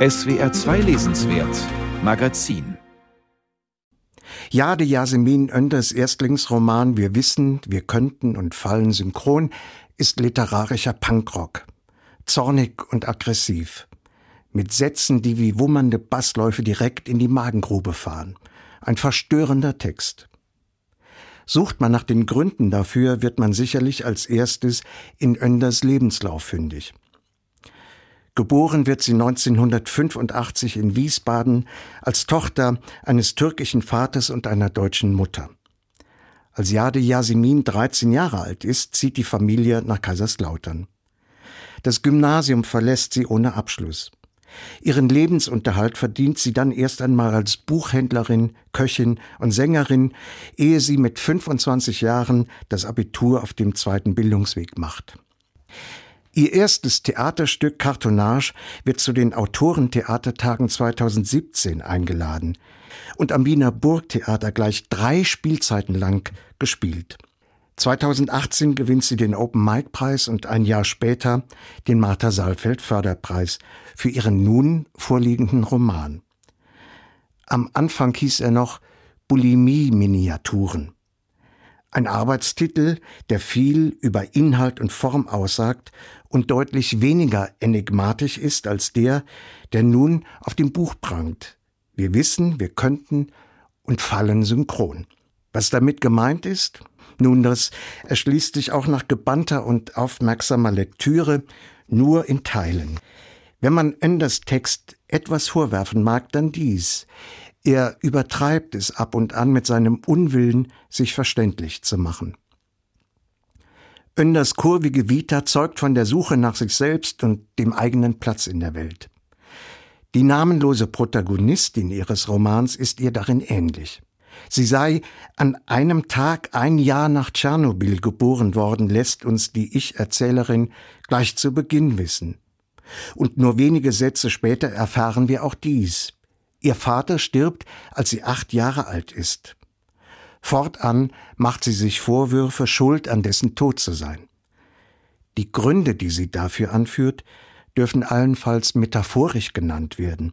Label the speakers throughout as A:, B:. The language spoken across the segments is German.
A: SWR 2 Lesenswert Magazin
B: Jade Yasemin Önders Erstlingsroman Wir wissen, wir könnten und fallen synchron ist literarischer Punkrock. Zornig und aggressiv. Mit Sätzen, die wie wummernde Bassläufe direkt in die Magengrube fahren. Ein verstörender Text. Sucht man nach den Gründen dafür, wird man sicherlich als erstes in Önders Lebenslauf fündig. Geboren wird sie 1985 in Wiesbaden als Tochter eines türkischen Vaters und einer deutschen Mutter. Als Jade Yasemin 13 Jahre alt ist, zieht die Familie nach Kaiserslautern. Das Gymnasium verlässt sie ohne Abschluss. Ihren Lebensunterhalt verdient sie dann erst einmal als Buchhändlerin, Köchin und Sängerin, ehe sie mit 25 Jahren das Abitur auf dem zweiten Bildungsweg macht. Ihr erstes Theaterstück Cartonnage wird zu den Autorentheatertagen 2017 eingeladen und am Wiener Burgtheater gleich drei Spielzeiten lang gespielt. 2018 gewinnt sie den Open Mic Preis und ein Jahr später den Martha Saalfeld Förderpreis für ihren nun vorliegenden Roman. Am Anfang hieß er noch Bulimie Miniaturen. Ein Arbeitstitel, der viel über Inhalt und Form aussagt und deutlich weniger enigmatisch ist als der, der nun auf dem Buch prangt. Wir wissen, wir könnten und fallen synchron. Was damit gemeint ist? Nun, das erschließt sich auch nach gebannter und aufmerksamer Lektüre nur in Teilen. Wenn man Enders Text etwas vorwerfen mag, dann dies. Er übertreibt es ab und an mit seinem Unwillen, sich verständlich zu machen. Önders kurvige Vita zeugt von der Suche nach sich selbst und dem eigenen Platz in der Welt. Die namenlose Protagonistin ihres Romans ist ihr darin ähnlich. Sie sei an einem Tag ein Jahr nach Tschernobyl geboren worden, lässt uns die Ich-Erzählerin gleich zu Beginn wissen. Und nur wenige Sätze später erfahren wir auch dies. Ihr Vater stirbt, als sie acht Jahre alt ist. Fortan macht sie sich Vorwürfe, schuld an dessen Tod zu sein. Die Gründe, die sie dafür anführt, dürfen allenfalls metaphorisch genannt werden.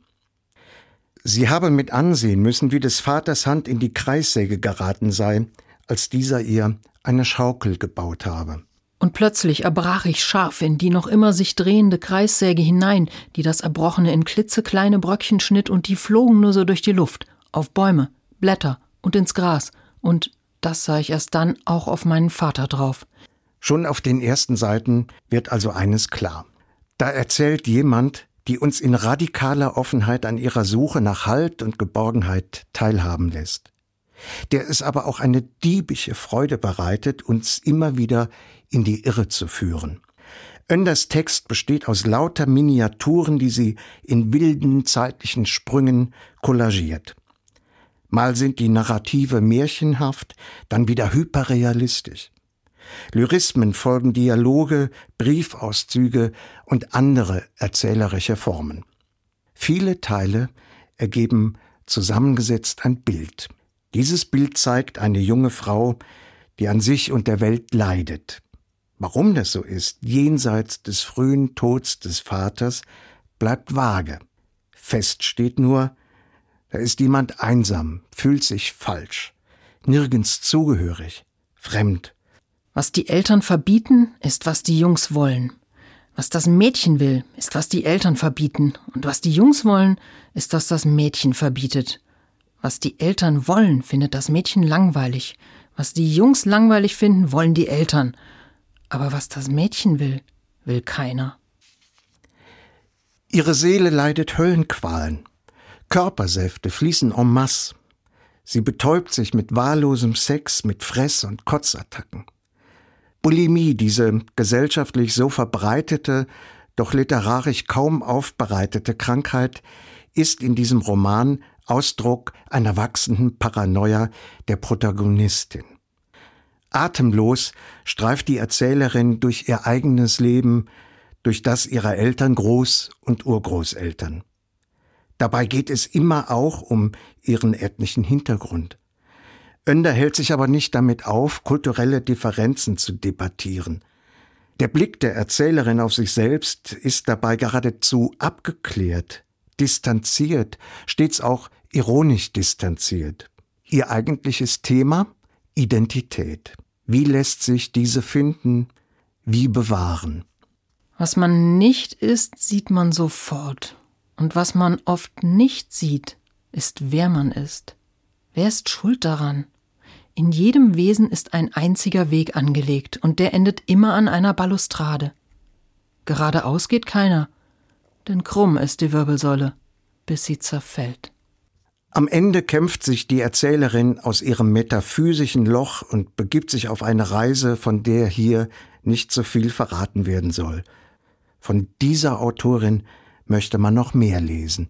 B: Sie habe mit ansehen müssen, wie des Vaters Hand in die Kreissäge geraten sei, als dieser ihr eine Schaukel gebaut habe.
C: Und plötzlich erbrach ich scharf in die noch immer sich drehende Kreissäge hinein, die das Erbrochene in klitzekleine Bröckchen schnitt, und die flogen nur so durch die Luft, auf Bäume, Blätter und ins Gras, und das sah ich erst dann auch auf meinen Vater drauf.
B: Schon auf den ersten Seiten wird also eines klar. Da erzählt jemand, die uns in radikaler Offenheit an ihrer Suche nach Halt und Geborgenheit teilhaben lässt, der es aber auch eine diebische Freude bereitet, uns immer wieder in die Irre zu führen. Önders Text besteht aus lauter Miniaturen, die sie in wilden zeitlichen Sprüngen kollagiert. Mal sind die Narrative märchenhaft, dann wieder hyperrealistisch. Lyrismen folgen Dialoge, Briefauszüge und andere erzählerische Formen. Viele Teile ergeben zusammengesetzt ein Bild. Dieses Bild zeigt eine junge Frau, die an sich und der Welt leidet. Warum das so ist, jenseits des frühen Tods des Vaters, bleibt vage. Fest steht nur, da ist jemand einsam, fühlt sich falsch, nirgends zugehörig, fremd
C: was die Eltern verbieten, ist, was die Jungs wollen. Was das Mädchen will, ist, was die Eltern verbieten. Und was die Jungs wollen, ist, was das Mädchen verbietet. Was die Eltern wollen, findet das Mädchen langweilig. Was die Jungs langweilig finden, wollen die Eltern. Aber was das Mädchen will, will keiner.
B: Ihre Seele leidet Höllenqualen. Körpersäfte fließen en masse. Sie betäubt sich mit wahllosem Sex, mit Fress- und Kotzattacken. Bulimie, diese gesellschaftlich so verbreitete, doch literarisch kaum aufbereitete Krankheit, ist in diesem Roman Ausdruck einer wachsenden Paranoia der Protagonistin. Atemlos streift die Erzählerin durch ihr eigenes Leben, durch das ihrer Eltern Groß- und Urgroßeltern. Dabei geht es immer auch um ihren ethnischen Hintergrund. Önder hält sich aber nicht damit auf, kulturelle Differenzen zu debattieren. Der Blick der Erzählerin auf sich selbst ist dabei geradezu abgeklärt, distanziert, stets auch ironisch distanziert. Ihr eigentliches Thema Identität. Wie lässt sich diese finden? Wie bewahren?
C: Was man nicht ist, sieht man sofort. Und was man oft nicht sieht, ist, wer man ist. Wer ist schuld daran? In jedem Wesen ist ein einziger Weg angelegt, und der endet immer an einer Balustrade. Geradeaus geht keiner, denn krumm ist die Wirbelsäule, bis sie zerfällt.
B: Am Ende kämpft sich die Erzählerin aus ihrem metaphysischen Loch und begibt sich auf eine Reise, von der hier nicht so viel verraten werden soll. Von dieser Autorin möchte man noch mehr lesen.